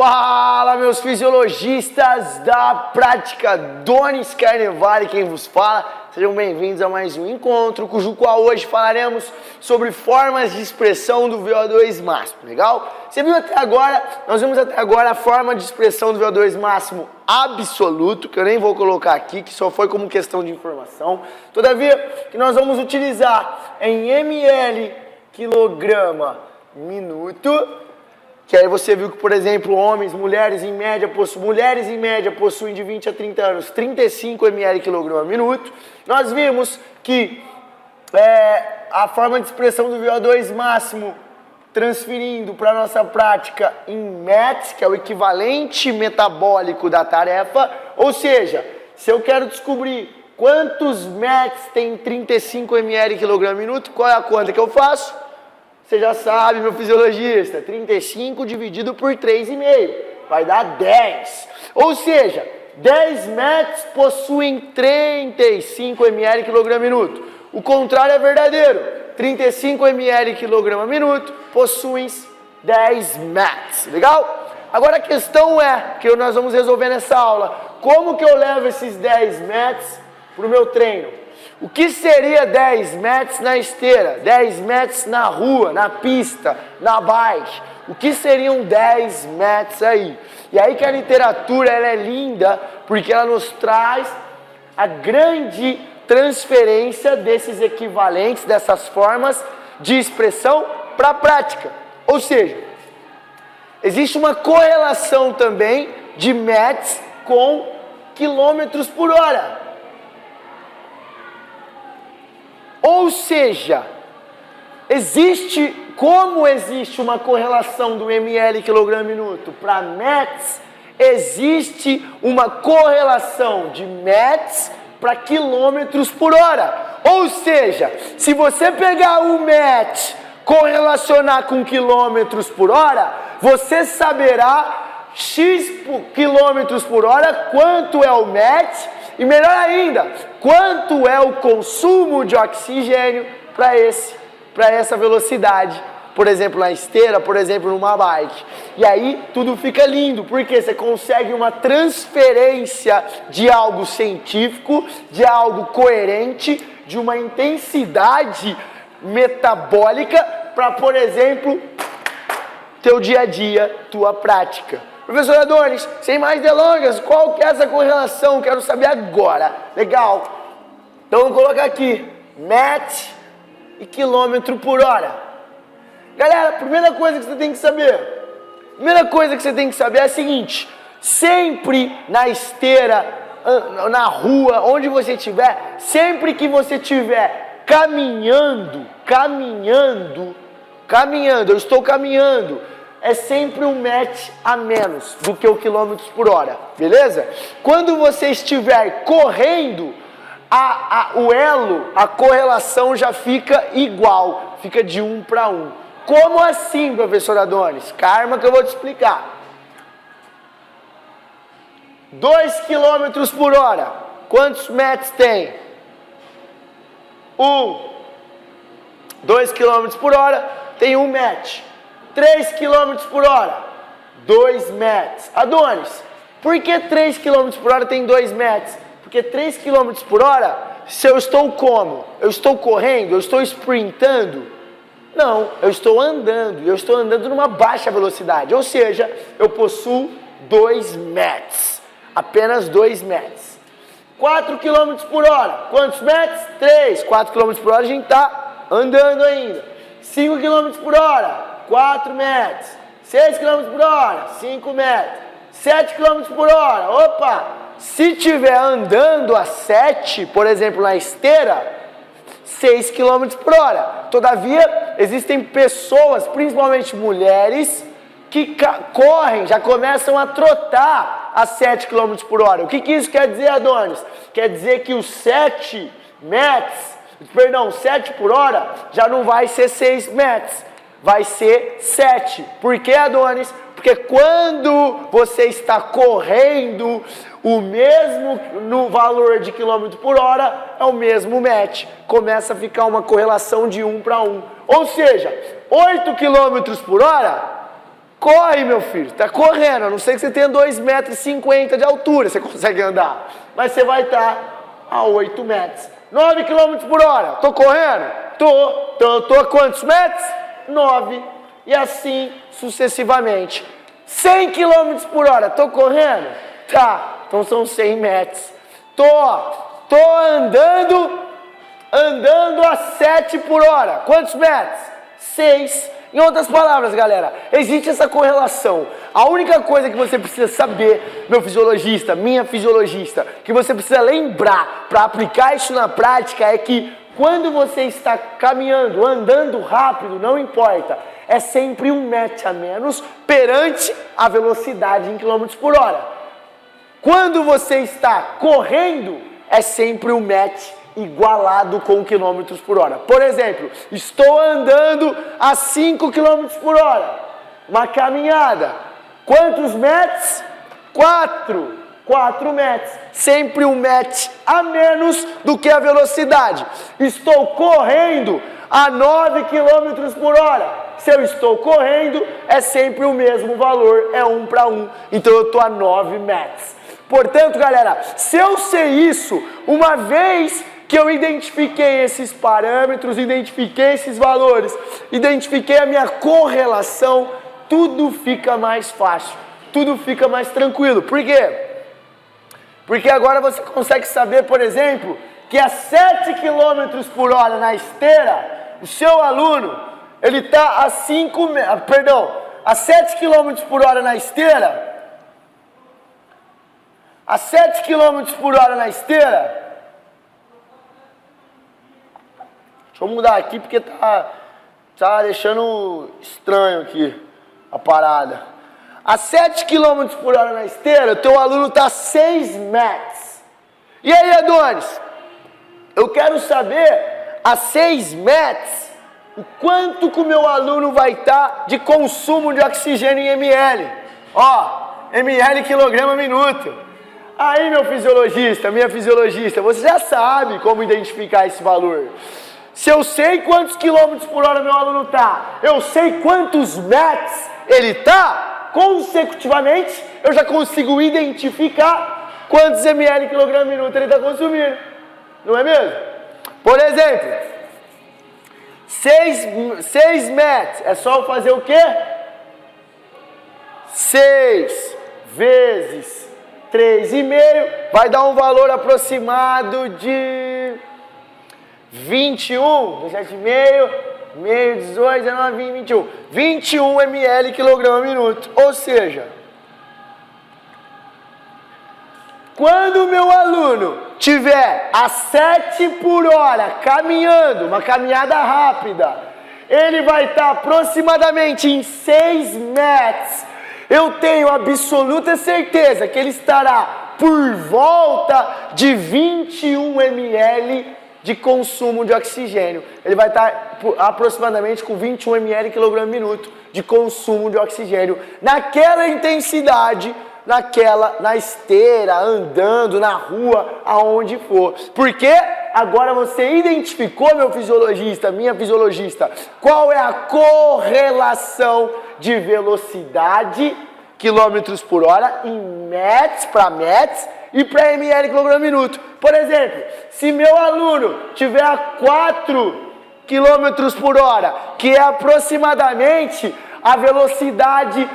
Fala, meus fisiologistas da prática, Donis Carnevale quem vos fala. Sejam bem-vindos a mais um encontro, cujo qual hoje falaremos sobre formas de expressão do VO2 máximo, legal? Você viu até agora, nós vimos até agora a forma de expressão do VO2 máximo absoluto, que eu nem vou colocar aqui, que só foi como questão de informação. Todavia, que nós vamos utilizar em ml quilograma minuto que aí você viu que, por exemplo, homens, mulheres em média possuem, mulheres em média possuem de 20 a 30 anos 35 ml quilograma minuto. Nós vimos que é, a forma de expressão do VO2 máximo transferindo para a nossa prática em METs, que é o equivalente metabólico da tarefa, ou seja, se eu quero descobrir quantos METs tem 35 ml quilograma minuto, qual é a conta que eu faço? Você já sabe, meu fisiologista, 35 dividido por 3,5 vai dar 10. Ou seja, 10 metros possuem 35 ml quilograma minuto. O contrário é verdadeiro. 35 ml quilograma minuto possuem 10 metros. Legal? Agora a questão é, que nós vamos resolver nessa aula, como que eu levo esses 10 metros para o meu treino? O que seria 10 metros na esteira, 10 metros na rua, na pista, na bike? O que seriam 10 metros aí? E aí que a literatura ela é linda, porque ela nos traz a grande transferência desses equivalentes, dessas formas de expressão para a prática. Ou seja, existe uma correlação também de metros com quilômetros por hora. Ou seja, existe, como existe uma correlação do ml quilograma minuto para METs, existe uma correlação de METs para quilômetros por hora. Ou seja, se você pegar o MET correlacionar com quilômetros por hora, você saberá x quilômetros por hora quanto é o MET e melhor ainda, quanto é o consumo de oxigênio para esse para essa velocidade, por exemplo, na esteira, por exemplo, numa bike. E aí tudo fica lindo, porque você consegue uma transferência de algo científico, de algo coerente, de uma intensidade metabólica para, por exemplo, teu dia a dia, tua prática. Professor Adonis, sem mais delongas, qual que é essa correlação? Quero saber agora. Legal. Então vamos colocar aqui, MET e quilômetro por hora. Galera, primeira coisa que você tem que saber, primeira coisa que você tem que saber é a seguinte, sempre na esteira, na rua, onde você estiver, sempre que você estiver caminhando, caminhando, caminhando, eu estou caminhando, é sempre um match a menos do que o quilômetros por hora, beleza? Quando você estiver correndo, a, a, o elo, a correlação já fica igual, fica de um para um. Como assim, professor Adonis? Karma que eu vou te explicar. 2 quilômetros por hora, quantos metros tem? 1. Um. 2 quilômetros por hora tem um match. 3 km por hora, 2 metros. Adonis, por que 3 km por hora tem 2 metros? Porque 3 km por hora, se eu estou como? Eu estou correndo? Eu estou sprintando? Não, eu estou andando. Eu estou andando numa baixa velocidade. Ou seja, eu possuo 2 metros. Apenas 2 metros. 4 km por hora. Quantos metros? 3. 4 km por hora a gente está andando ainda. 5 km por hora. 4 metros, 6 km por hora, 5 metros, 7 km por hora. Opa! Se tiver andando a 7, por exemplo, na esteira, 6 km por hora. Todavia, existem pessoas, principalmente mulheres, que correm, já começam a trotar a 7 km por hora. O que, que isso quer dizer, Adonis? Quer dizer que os 7 metros, perdão, 7 por hora já não vai ser 6 metros, vai ser 7. Por que, Adonis? Porque quando você está correndo o mesmo no valor de quilômetro por hora, é o mesmo match. Começa a ficar uma correlação de 1 para 1. Ou seja, 8 quilômetros por hora Corre, meu filho, tá correndo, a não ser que você tenha 2,50 metros de altura, você consegue andar. Mas você vai estar a 8 metros. 9 km por hora, tô correndo? Tô. Tô, tô a quantos metros? 9. E assim sucessivamente. 100 km por hora, tô correndo? Tá, então são 100 metros. Tô, tô andando, andando a 7 por hora. Quantos metros? 6 em outras palavras, galera, existe essa correlação. A única coisa que você precisa saber, meu fisiologista, minha fisiologista, que você precisa lembrar para aplicar isso na prática é que quando você está caminhando, andando rápido, não importa, é sempre um match a menos perante a velocidade em quilômetros por hora. Quando você está correndo, é sempre um match igualado com quilômetros por hora. Por exemplo, estou andando a 5 quilômetros por hora, uma caminhada. Quantos metros? 4. 4 metros. Sempre um metro a menos do que a velocidade. Estou correndo a 9 quilômetros por hora. Se eu estou correndo, é sempre o mesmo valor, é um para um. Então eu estou a 9 metros. Portanto, galera, se eu sei isso, uma vez que eu identifiquei esses parâmetros, identifiquei esses valores, identifiquei a minha correlação, tudo fica mais fácil, tudo fica mais tranquilo. Por quê? Porque agora você consegue saber, por exemplo, que a 7 km por hora na esteira, o seu aluno, ele está a 5, perdão, a 7 km por hora na esteira, a 7 km por hora na esteira, Deixa eu mudar aqui porque tá, tá deixando estranho aqui a parada. A 7 km por hora na esteira, o teu aluno está a 6 metros. E aí, Adonis? Eu quero saber a 6 metros o quanto que o meu aluno vai estar tá de consumo de oxigênio em ml. Ó, ml quilograma minuto. Aí, meu fisiologista, minha fisiologista, você já sabe como identificar esse valor. Se eu sei quantos quilômetros por hora meu aluno está, eu sei quantos metros ele está, consecutivamente eu já consigo identificar quantos ml quilograma minuto ele está consumindo. Não é mesmo? Por exemplo, 6 metros, é só fazer o quê? 6 vezes 3,5 vai dar um valor aproximado de 21, 17,5, meio, 18, 19, 20, 21. 21 ml quilograma minuto. Ou seja, quando o meu aluno tiver a 7 por hora caminhando, uma caminhada rápida, ele vai estar aproximadamente em 6 metros. Eu tenho absoluta certeza que ele estará por volta de 21 ml de consumo de oxigênio. Ele vai estar aproximadamente com 21 ml quilograma minuto de consumo de oxigênio naquela intensidade, naquela na esteira, andando na rua, aonde for. Porque agora você identificou meu fisiologista, minha fisiologista, qual é a correlação de velocidade quilômetros por hora em metros para metros e para ml quilograma minuto. Por exemplo, se meu aluno tiver a 4 km por hora, que é aproximadamente a velocidade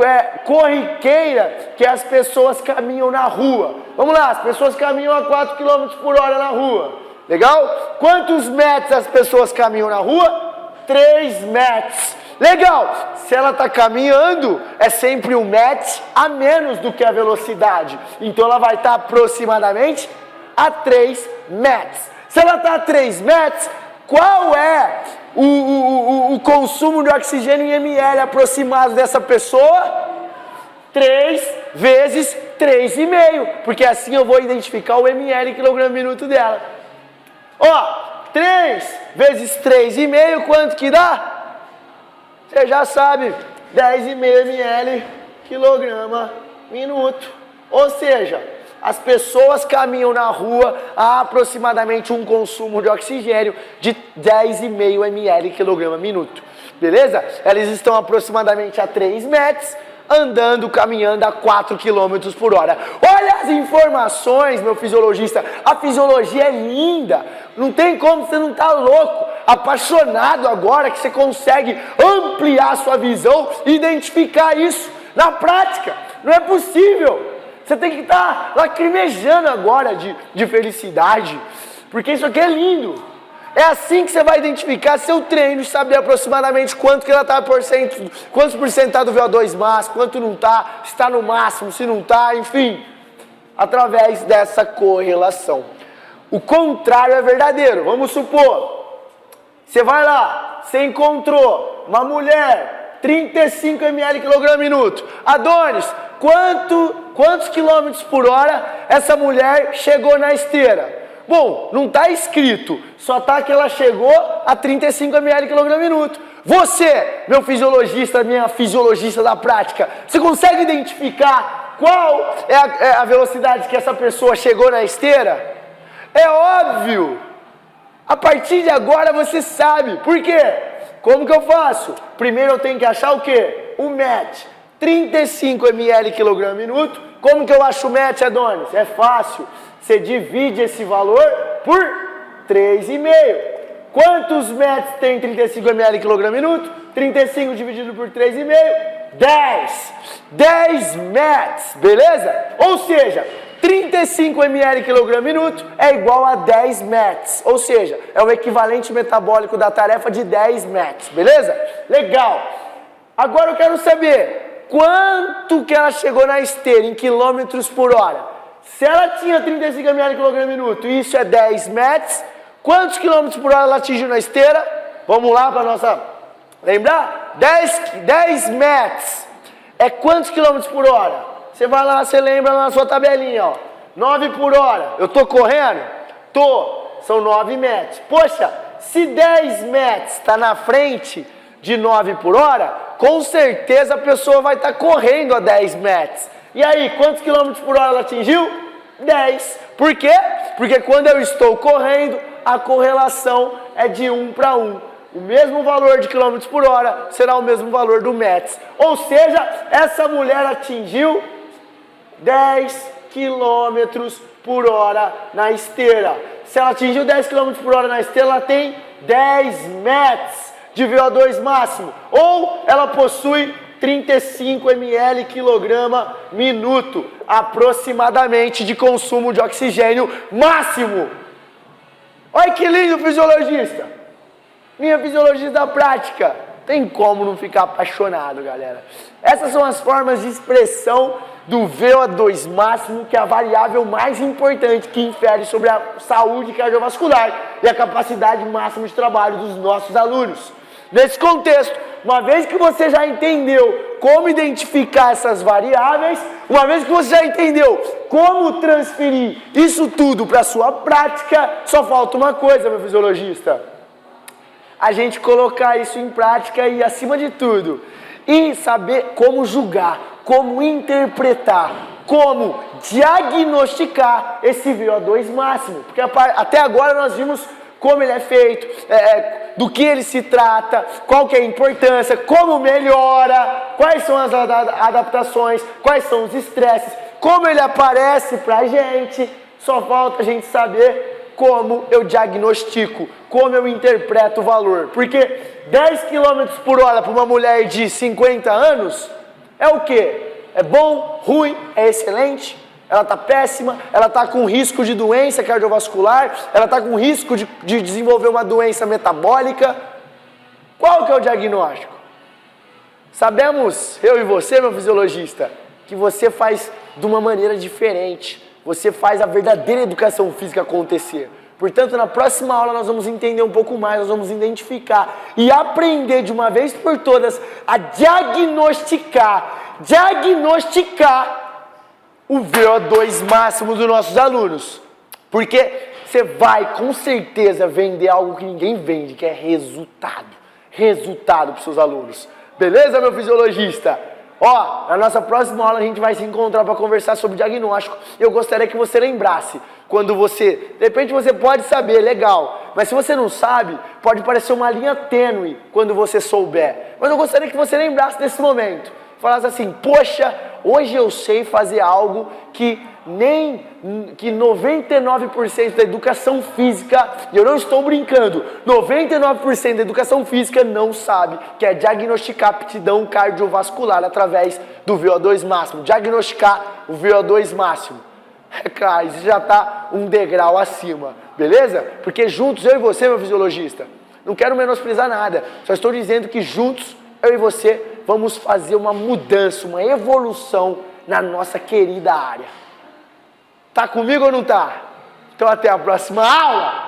é, corriqueira que as pessoas caminham na rua. Vamos lá, as pessoas caminham a 4 km por hora na rua. Legal? Quantos metros as pessoas caminham na rua? 3 metros. Legal, se ela está caminhando, é sempre um match a menos do que a velocidade. Então ela vai estar tá aproximadamente a 3 metros. Se ela está a 3 metros, qual é o, o, o, consumo de oxigênio em ml aproximado dessa pessoa? 3 vezes 3,5, porque assim eu vou identificar o ml quilograma minuto dela. Ó, 3 vezes 3,5, quanto que dá? Você já sabe, 10,5 ml quilograma minuto. Ou seja, as pessoas caminham na rua a aproximadamente um consumo de oxigênio de 10,5 ml quilograma minuto. Beleza? Eles estão aproximadamente a 3 metros andando, caminhando a 4 km por hora. Olha as informações, meu fisiologista. A fisiologia é linda. Não tem como você não tá louco, apaixonado agora que você consegue ampliar sua visão e identificar isso na prática. Não é possível. Você tem que estar lacrimejando agora de, de felicidade, porque isso aqui é lindo. É assim que você vai identificar seu treino saber aproximadamente quanto que ela está por cento, quantos por cento está do VO2 máximo, quanto não está, se está no máximo, se não está, enfim, através dessa correlação. O contrário é verdadeiro. Vamos supor, você vai lá, você encontrou uma mulher, 35 ml quilograma minuto. Adonis, quanto, quantos quilômetros por hora essa mulher chegou na esteira? Bom, não está escrito, só está que ela chegou a 35 ml quilograma minuto. Você, meu fisiologista, minha fisiologista da prática, você consegue identificar qual é a, é a velocidade que essa pessoa chegou na esteira? É óbvio. A partir de agora você sabe. Por quê? Como que eu faço? Primeiro eu tenho que achar o quê? O match. 35 ml quilograma minuto. Como que eu acho o match, Adonis? É fácil. Você divide esse valor por 3,5. Quantos metros tem 35 ml quilograma minuto? 35 dividido por 3,5, 10. 10 metros, beleza? Ou seja, 35 ml quilograma minuto é igual a 10 metros, ou seja, é o equivalente metabólico da tarefa de 10 metros, beleza? Legal. Agora eu quero saber quanto que ela chegou na esteira em quilômetros por hora. Se ela tinha 35 ml quilograma minuto e isso é 10 metros, quantos quilômetros por hora ela atingiu na esteira? Vamos lá para nossa lembrar? 10, 10 metros é quantos quilômetros por hora? Você vai lá, você lembra na sua tabelinha, ó. 9 por hora. Eu tô correndo? Tô. São 9 metros. Poxa, se 10 metros está na frente de 9 por hora, com certeza a pessoa vai estar tá correndo a 10 metros. E aí, quantos quilômetros por hora ela atingiu? 10. Por quê? Porque quando eu estou correndo, a correlação é de 1 para 1. O mesmo valor de quilômetros por hora será o mesmo valor do METS. Ou seja, essa mulher atingiu 10 quilômetros por hora na esteira. Se ela atingiu 10 quilômetros por hora na esteira, ela tem 10 METs de VO2 máximo. Ou ela possui 35 ml quilograma minuto, aproximadamente de consumo de oxigênio máximo. Olha que lindo fisiologista. Minha fisiologista da prática. Tem como não ficar apaixonado, galera. Essas são as formas de expressão do VO2 máximo, que é a variável mais importante que infere sobre a saúde cardiovascular e a capacidade máxima de trabalho dos nossos alunos. Nesse contexto, uma vez que você já entendeu como identificar essas variáveis, uma vez que você já entendeu como transferir isso tudo para a sua prática, só falta uma coisa, meu fisiologista. A gente colocar isso em prática e, acima de tudo, e saber como julgar, como interpretar, como diagnosticar esse VO2 máximo. Porque até agora nós vimos como ele é feito, é, é, do que ele se trata, qual que é a importância, como melhora, quais são as adaptações, quais são os estresses, como ele aparece para a gente. Só falta a gente saber como eu diagnostico, como eu interpreto o valor. Porque 10 km por hora para uma mulher de 50 anos é o que? É bom, ruim, é excelente? ela está péssima, ela está com risco de doença cardiovascular, ela está com risco de, de desenvolver uma doença metabólica. Qual que é o diagnóstico? Sabemos, eu e você, meu fisiologista, que você faz de uma maneira diferente. Você faz a verdadeira educação física acontecer. Portanto, na próxima aula nós vamos entender um pouco mais, nós vamos identificar e aprender de uma vez por todas a diagnosticar, diagnosticar o VO2 máximo dos nossos alunos. Porque você vai com certeza vender algo que ninguém vende, que é resultado. Resultado para os seus alunos. Beleza, meu fisiologista? Ó, na nossa próxima aula a gente vai se encontrar para conversar sobre diagnóstico. Eu gostaria que você lembrasse, quando você, de repente você pode saber, legal, mas se você não sabe, pode parecer uma linha tênue quando você souber. Mas eu gostaria que você lembrasse desse momento. Falasse assim: "Poxa, hoje eu sei fazer algo que nem que 99% da educação física, e eu não estou brincando, 99% da educação física não sabe, que é diagnosticar aptidão cardiovascular através do VO2 máximo, diagnosticar o VO2 máximo. É claro, isso já está um degrau acima, beleza? Porque juntos, eu e você, meu fisiologista, não quero menosprezar nada, só estou dizendo que juntos, eu e você, vamos fazer uma mudança, uma evolução na nossa querida área. Tá comigo ou não tá? Então até a próxima aula!